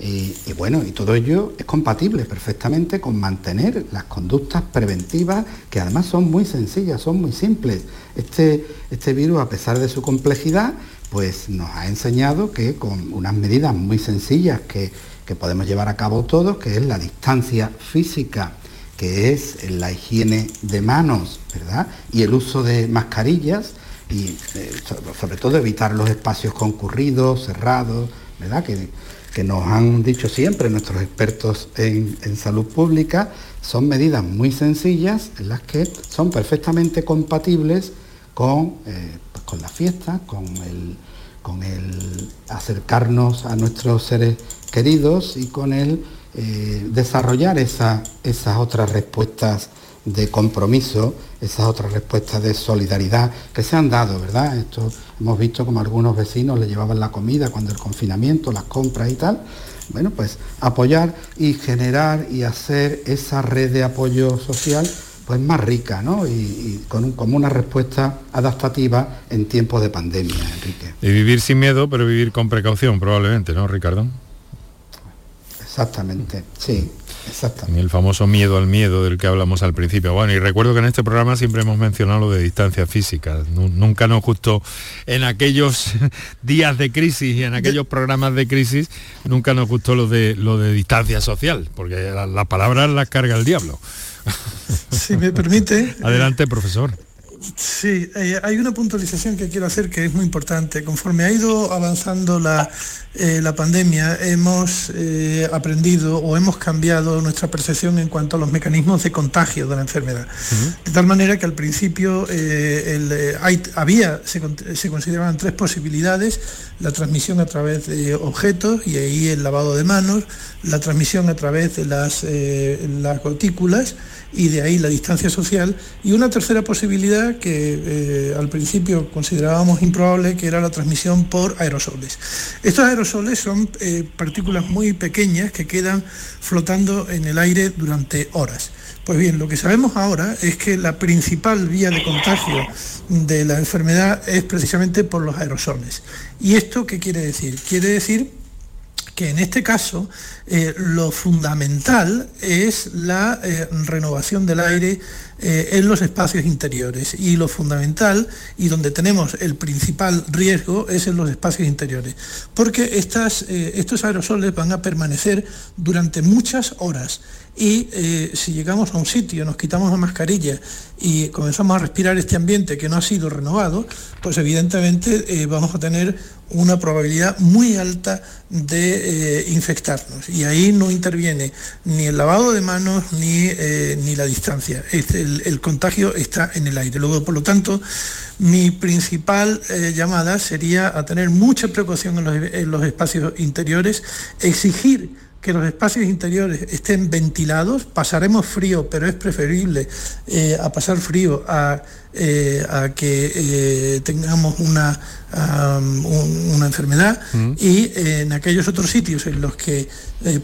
Y, bueno, y todo ello es compatible perfectamente con mantener las conductas preventivas que además son muy sencillas, son muy simples. Este, este virus, a pesar de su complejidad, pues nos ha enseñado que con unas medidas muy sencillas que, que podemos llevar a cabo todos, que es la distancia física, que es la higiene de manos, ¿verdad? Y el uso de mascarillas y eh, so- sobre todo evitar los espacios concurridos, cerrados, ¿verdad? Que, que nos han dicho siempre nuestros expertos en, en salud pública, son medidas muy sencillas en las que son perfectamente compatibles con, eh, pues con la fiesta, con el, con el acercarnos a nuestros seres queridos y con el eh, desarrollar esa- esas otras respuestas de compromiso, esas otras respuestas de solidaridad que se han dado, ¿verdad? Esto hemos visto como algunos vecinos le llevaban la comida cuando el confinamiento, las compras y tal. Bueno, pues apoyar y generar y hacer esa red de apoyo social pues más rica, ¿no? Y, y con un- como una respuesta adaptativa en tiempos de pandemia, Enrique. Y vivir sin miedo, pero vivir con precaución, probablemente, ¿no, Ricardo? Exactamente, sí, exactamente. El famoso miedo al miedo del que hablamos al principio. Bueno, y recuerdo que en este programa siempre hemos mencionado lo de distancia física. Nu- Nunca nos gustó en aquellos [LAUGHS] días de crisis y en aquellos programas de crisis, nunca nos gustó lo de lo de distancia social, porque la, la palabra la carga el diablo. Si me permite. [LAUGHS] Adelante, profesor. Sí, eh, hay una puntualización que quiero hacer que es muy importante. Conforme ha ido avanzando la, eh, la pandemia, hemos eh, aprendido o hemos cambiado nuestra percepción en cuanto a los mecanismos de contagio de la enfermedad. De tal manera que al principio el, hay- había, se, se consideraban tres posibilidades, la transmisión a través de objetos y ahí el lavado de manos, la transmisión a través de las, las gotículas y de ahí la distancia social y una tercera posibilidad que eh, al principio considerábamos improbable que era la transmisión por aerosoles. Estos aerosoles son eh, partículas muy pequeñas que quedan flotando en el aire durante horas. Pues bien, lo que sabemos ahora es que la principal vía de contagio de la enfermedad es precisamente por los aerosoles. ¿Y esto qué quiere decir? Quiere decir que en este caso eh, lo fundamental es la eh, renovación del aire eh, en los espacios interiores. Y lo fundamental y donde tenemos el principal riesgo es en los espacios interiores porque estas, estos aerosoles van a permanecer durante muchas horas y eh, si llegamos a un sitio, nos quitamos la mascarilla y comenzamos a respirar este ambiente que no ha sido renovado, pues evidentemente eh, vamos a tener una probabilidad muy alta de eh, infectarnos. Y ahí no interviene ni el lavado de manos ni, ni la distancia. El, el contagio está en el aire. Luego, por lo tanto, mi principal llamada sería a tener mucha precaución en los, en los espacios interiores, exigir que los espacios interiores estén ventilados, pasaremos frío, pero es preferible eh, a pasar frío a, eh, a que eh, tengamos una, um, un- una enfermedad Mm. y en aquellos otros sitios en los que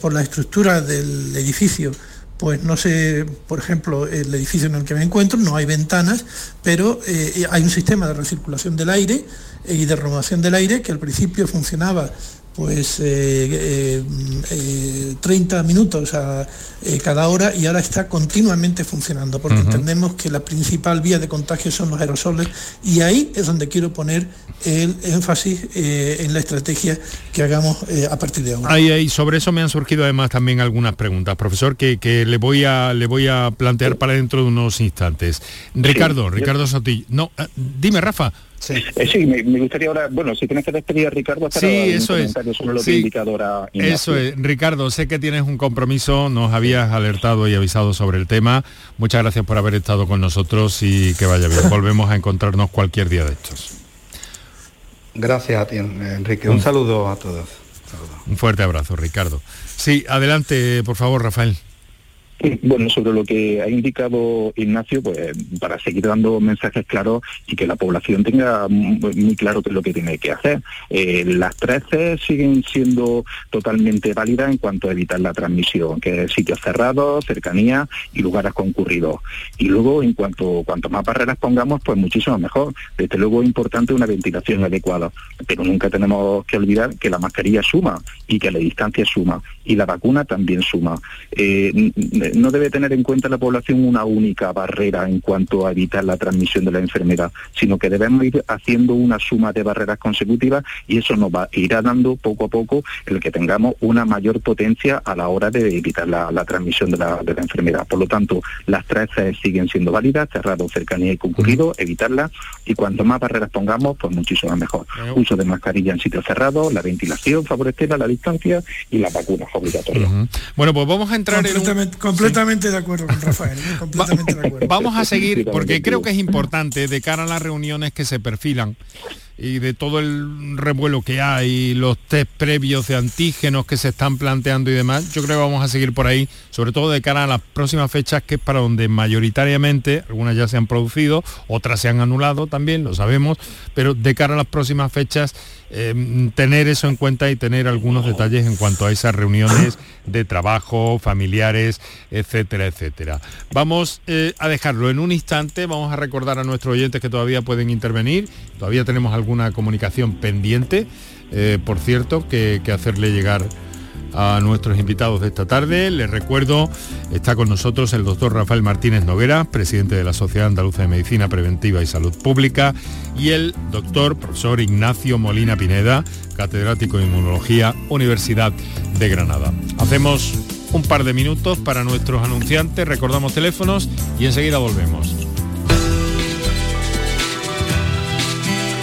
por la estructura del edificio pues no sé, por ejemplo, el edificio en el que me encuentro, no hay ventanas, pero eh, hay un sistema de recirculación del aire y de renovación del aire que al principio funcionaba pues eh, eh, eh, 30 minutos a eh, cada hora y ahora está continuamente funcionando porque entendemos que la principal vía de contagio son los aerosoles y ahí es donde quiero poner el énfasis eh, en la estrategia que hagamos eh, a partir de ahora. Ahí, ahí, sobre eso me han surgido además también algunas preguntas, profesor, que, que le voy a le voy a plantear para dentro de unos instantes. Ricardo, Ricardo Sotillo. No, eh, dime, Rafa. Eh, sí, me, gustaría ahora, bueno, si tienes que despedir a Ricardo, sí, eso es. Sobre lo que indicadora eso es, Ricardo, sé que tienes un compromiso, nos habías alertado y avisado sobre el tema. Muchas gracias por haber estado con nosotros y que vaya bien. Volvemos a encontrarnos cualquier día de estos. Gracias a ti, Enrique. Un saludo a todos. Un fuerte abrazo, Ricardo. Sí, adelante, por favor, Rafael. Bueno, sobre lo que ha indicado Ignacio, pues para seguir dando mensajes claros y que la población tenga muy claro qué es lo que tiene que hacer. Eh, las 13 siguen siendo totalmente válidas en cuanto a evitar la transmisión, que es sitios cerrados, cercanía y lugares concurridos. Y luego, en cuanto cuanto más barreras pongamos, pues muchísimo mejor. Desde luego es importante una ventilación adecuada, pero nunca tenemos que olvidar que la mascarilla suma y que la distancia suma y la vacuna también suma. Eh, no debe tener en cuenta la población una única barrera en cuanto a evitar la transmisión de la enfermedad, sino que debemos ir haciendo una suma de barreras consecutivas y eso nos va, irá dando poco a poco el que tengamos una mayor potencia a la hora de evitar la, transmisión de la, enfermedad. Por lo tanto, las tres siguen siendo válidas, cerrado, cercanía y concurrido, evitarlas y cuanto más barreras pongamos, pues muchísimo mejor. Uso de mascarilla en sitios cerrados, la ventilación favorecerla, la distancia y las vacunas obligatorias. Bueno, pues vamos a entrar en Completamente de acuerdo con Rafael, ¿eh? completamente de acuerdo. Vamos a seguir, porque creo que es importante de cara a las reuniones que se perfilan y de todo el revuelo que hay, los test previos de antígenos que se están planteando y demás, yo creo que vamos a seguir por ahí, sobre todo de cara a las próximas fechas, que es para donde mayoritariamente, algunas ya se han producido, otras se han anulado también, lo sabemos, pero de cara a las próximas fechas, em, tener eso en cuenta y tener algunos detalles en cuanto a esas reuniones de trabajo, familiares, etcétera, etcétera. Vamos eh, a dejarlo en un instante, vamos a recordar a nuestros oyentes que todavía pueden intervenir, todavía tenemos alguna comunicación pendiente, eh, por cierto, que, hacerle llegar a nuestros invitados de esta tarde. Les recuerdo, está con nosotros el doctor Rafael Martínez Noguera, presidente de la Sociedad Andaluza de Medicina Preventiva y Salud Pública, y el doctor profesor Ignacio Molina Pineda, catedrático de Inmunología, Universidad de Granada. Hacemos un par de minutos para nuestros anunciantes, recordamos teléfonos y enseguida volvemos.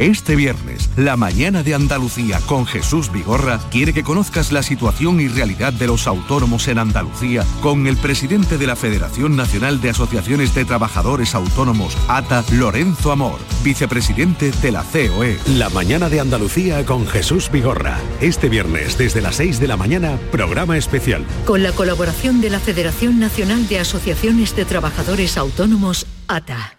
Este viernes, la mañana de Andalucía con Jesús Vigorra quiere que conozcas la situación y realidad de los autónomos en Andalucía con el presidente de la Federación Nacional de Asociaciones de Trabajadores Autónomos, ATA, Lorenzo Amor, vicepresidente de la COE. La mañana de Andalucía con Jesús Vigorra. Este viernes, desde las 6 de la mañana, programa especial. Con la colaboración de la Federación Nacional de Asociaciones de Trabajadores Autónomos, ATA.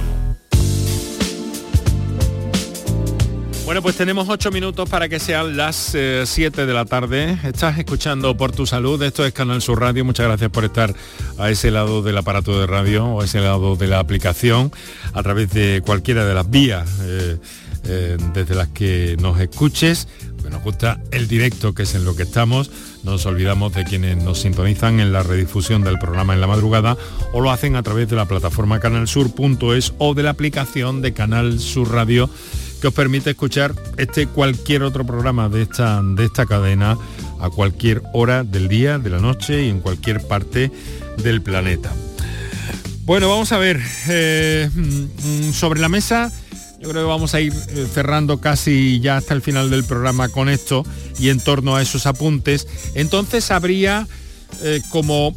Bueno, pues tenemos ocho minutos para que sean las 7 eh, de la tarde. Estás escuchando Por Tu Salud, esto es Canal Sur Radio. Muchas gracias por estar a ese lado del aparato de radio o a ese lado de la aplicación a través de cualquiera de las vías eh, eh, desde las que nos escuches. Nos gusta el directo, que es en lo que estamos. No nos olvidamos de quienes nos sintonizan en la redifusión del programa en la madrugada o lo hacen a través de la plataforma canalsur.es o de la aplicación de Canal Sur Radio que os permite escuchar este cualquier otro programa de esta, de esta cadena a cualquier hora del día, de la noche y en cualquier parte del planeta. Bueno, vamos a ver. eh, mm, sobre la mesa, yo creo que vamos a ir eh, cerrando casi ya hasta el final del programa con esto y en torno a esos apuntes. Entonces habría eh, como,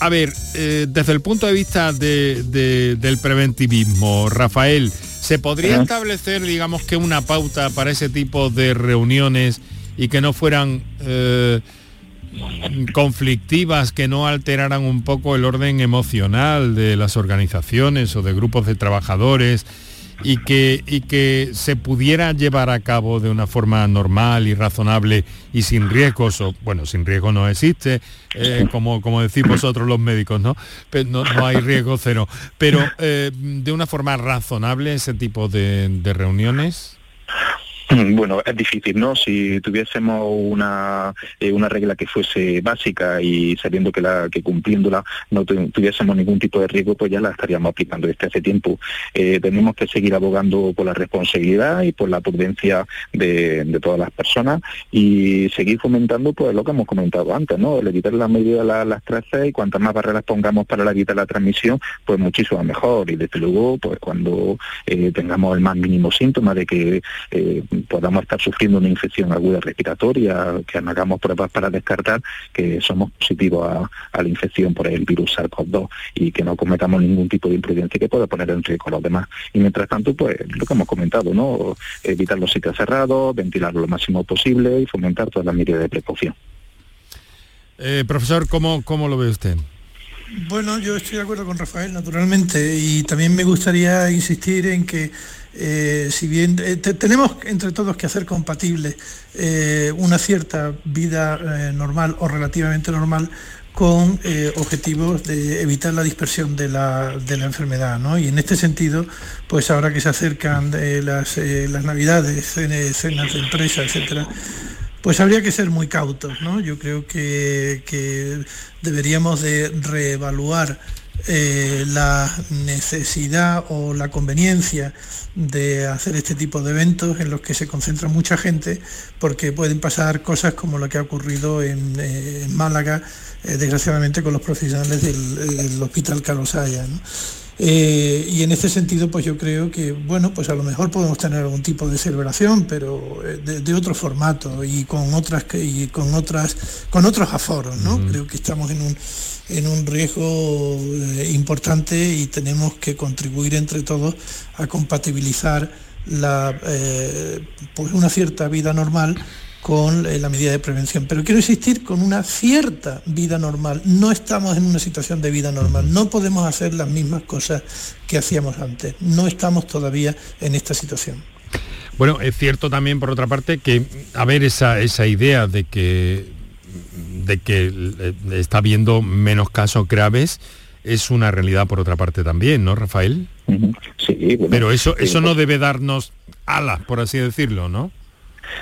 a ver, desde el punto de vista de- del preventivismo, Rafael, ¿se podría establecer, digamos que una pauta para ese tipo de reuniones y que no fueran... eh, conflictivas que no alteraran un poco el orden emocional de las organizaciones o de grupos de trabajadores y que, y que se pudiera llevar a cabo de una forma normal y razonable y sin riesgos, o bueno, sin riesgo no existe, eh, como, como decís vosotros los médicos, ¿no? No, hay riesgo cero, pero eh, de una forma razonable ese tipo de reuniones. [LAUGHS] Bueno, es difícil, ¿no? Si tuviésemos una, eh, una regla que fuese básica y sabiendo que, la, que cumpliéndola no tu- tuviésemos ningún tipo de riesgo, pues ya la estaríamos aplicando desde hace tiempo. Eh, tenemos que seguir abogando por la responsabilidad y por la prudencia de, de todas las personas y seguir fomentando pues lo que hemos comentado antes, ¿no? El evitar la medida la- las trazas y cuantas más barreras pongamos para evitar la transmisión, pues muchísimo mejor. Y desde luego, pues cuando eh, tengamos el más mínimo síntoma de que podamos estar sufriendo una infección aguda respiratoria, que hagamos pruebas para descartar que somos positivos a, a la infección por el virus SARS-CoV-2 y que no cometamos ningún tipo de imprudencia que pueda poner en riesgo a los demás. Y mientras tanto, pues lo que hemos comentado, ¿no? Evitar los sitios cerrados, ventilarlo lo máximo posible y fomentar todas las medidas de precaución. Eh, profesor, ¿cómo, ¿cómo lo ve usted? Bueno, yo estoy de acuerdo con Rafael, naturalmente, y también me gustaría insistir en que eh, si bien eh, te- tenemos entre todos que hacer compatible eh, una cierta vida normal o relativamente normal con objetivos de evitar la dispersión de la, de la enfermedad, ¿no? Y en este sentido, pues ahora que se acercan las, las navidades, cenas de empresa, etcétera, pues habría que ser muy cautos, ¿no? Yo creo que, que deberíamos de reevaluar eh, la necesidad o la conveniencia de hacer este tipo de eventos en los que se concentra mucha gente, porque pueden pasar cosas como lo que ha ocurrido en, eh, en Málaga, eh, desgraciadamente con los profesionales del, del Hospital Carlos Haya, ¿no? Eh, y en este sentido, pues yo creo que, bueno, pues a lo mejor podemos tener algún tipo de celebración, pero eh, de, de otro formato y con otras y con otras, con otros aforos, ¿no? Creo que estamos en un en un riesgo eh, importante y tenemos que contribuir entre todos a compatibilizar la, eh, pues una cierta vida normal con eh, la medida de prevención. Pero quiero insistir con una cierta vida normal. No estamos en una situación de vida normal. No podemos hacer las mismas cosas que hacíamos antes. No estamos todavía en esta situación. Bueno, es cierto también, por otra parte, que a ver esa, esa idea de que, de que eh, está habiendo menos casos graves es una realidad por otra parte también, ¿no, Rafael? Sí, bueno, Pero eso, eso no pues- debe darnos alas, por así decirlo, ¿no?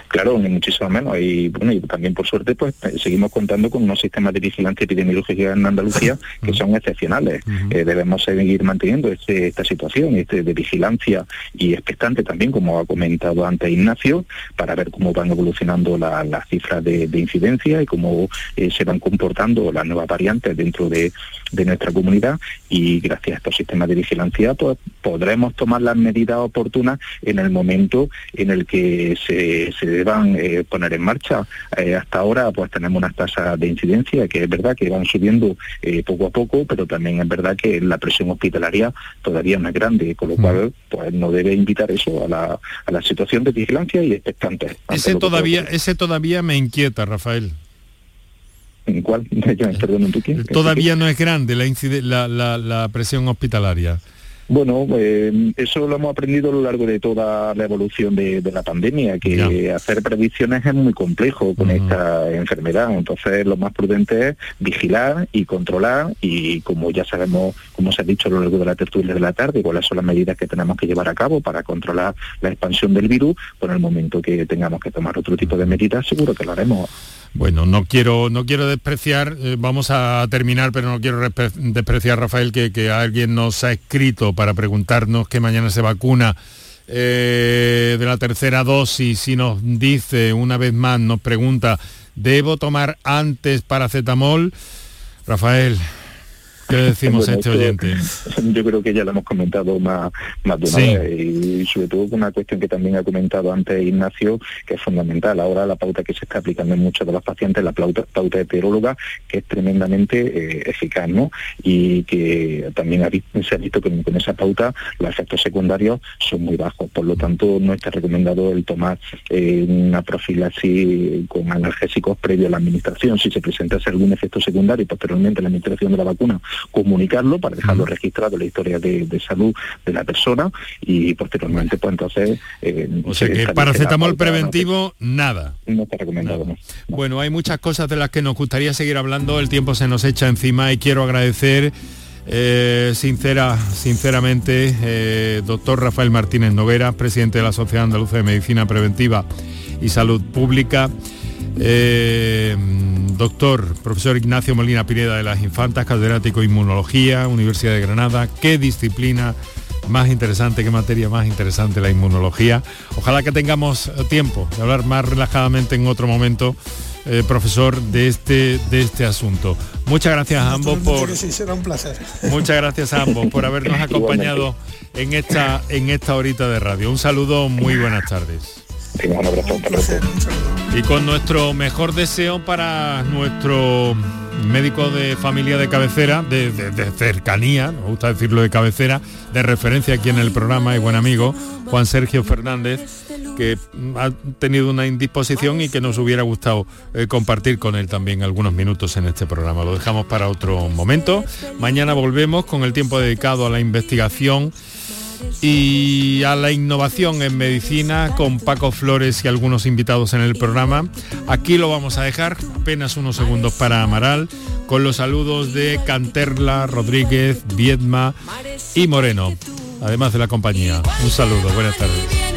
Claro, ni muchísimo menos. Y bueno, y también por suerte, pues eh, seguimos contando con unos sistemas de vigilancia epidemiológica en Andalucía que son excepcionales. Eh, debemos seguir manteniendo este- esta situación este, de vigilancia y expectante también, como ha comentado antes Ignacio, para ver cómo van evolucionando la- las cifras de, de incidencia y cómo eh, se van comportando las nuevas variantes dentro de, de nuestra comunidad. Y gracias a estos sistemas de vigilancia, pues podremos tomar las medidas oportunas en el momento en el que se, se deban eh, poner en marcha. Eh, hasta ahora pues tenemos unas tasas de incidencia que es verdad que van subiendo eh, poco a poco, pero también es verdad que la presión hospitalaria todavía no es grande, con lo cual pues no debe invitar eso a la, a la situación de vigilancia y expectante. ante Ese todavía, ese todavía me inquieta, Rafael. ¿En cuál? [LAUGHS] Yo, perdón. Todavía no es grande la, la- la presión hospitalaria. Bueno, eh, eso lo hemos aprendido a lo largo de toda la evolución de, de la pandemia, que hacer predicciones es muy complejo con esta enfermedad. Entonces, lo más prudente es vigilar y controlar y como ya sabemos, como se ha dicho a lo largo de la tertulia de la tarde, cuáles son las medidas que tenemos que llevar a cabo para controlar la expansión del virus, por el momento que tengamos que tomar otro tipo de medidas, seguro que lo haremos. Bueno, no quiero, no quiero despreciar, eh, vamos a terminar, pero no quiero despreciar, Rafael, que, que alguien nos ha escrito para preguntarnos que mañana se vacuna eh, de la tercera dosis y nos dice una vez más, nos pregunta, ¿debo tomar antes paracetamol? Rafael. ¿Qué decimos a este oyente? [LAUGHS] Yo creo que ya lo hemos comentado más, más de una vez y sobre todo una cuestión que también ha comentado antes Ignacio, que es fundamental. Ahora la pauta que se está aplicando en muchos de los pacientes, la pauta, pauta heteróloga, que es tremendamente eh, eficaz, ¿no? Y que también se ha visto que con esa pauta los efectos secundarios son muy bajos. Por lo tanto, no está recomendado el tomar eh, una profilaxis con analgésicos previo a la administración. Si se presentase algún efecto secundario posteriormente la administración de la vacuna, comunicarlo para dejarlo registrado en la historia de, salud de la persona y posteriormente pues entonces... Eh, o sea que paracetamol preventivo, nada. No está recomendado. Bueno, hay muchas cosas de las que nos gustaría seguir hablando, el tiempo se nos echa encima y quiero agradecer eh, sincera, sinceramente, eh, doctor Rafael Martínez Noguera, presidente de la Sociedad Andaluza de Medicina Preventiva y Salud Pública, eh, doctor, profesor Ignacio Molina Pineda de las Infantas, catedrático de Inmunología, Universidad de Granada. Qué disciplina más interesante, qué materia más interesante la inmunología. Ojalá que tengamos tiempo de hablar más relajadamente en otro momento eh, profesor, de este, de este asunto. Muchas gracias a ambos por... un placer. Muchas gracias a ambos por habernos [LAUGHS] acompañado en esta, en esta horita de radio. Un saludo, muy buenas tardes. Y con nuestro mejor deseo para nuestro médico de familia de cabecera, de, cercanía, me gusta decirlo de cabecera, de referencia aquí en el programa y buen amigo, Juan Sergio Fernández, que ha tenido una indisposición y que nos hubiera gustado eh, compartir con él también algunos minutos en este programa. Lo dejamos para otro momento. Mañana volvemos con el tiempo dedicado a la investigación y a la innovación en medicina con Paco Flores y algunos invitados en el programa. Aquí lo vamos a dejar, apenas unos segundos para Amaral, con los saludos de Canterla, Rodríguez, Viedma y Moreno, además de la compañía. Un saludo, buenas tardes.